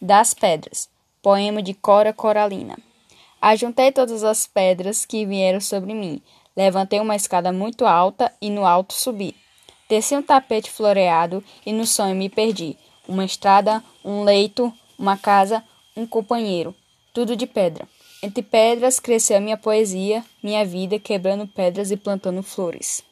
Das Pedras, poema de Cora Coralina. Ajuntei todas as pedras que vieram sobre mim, levantei uma escada muito alta e no alto subi. Desci um tapete floreado e no sonho me perdi. Uma estrada, um leito, uma casa, um companheiro, tudo de pedra. Entre pedras cresceu minha poesia, minha vida, quebrando pedras e plantando flores.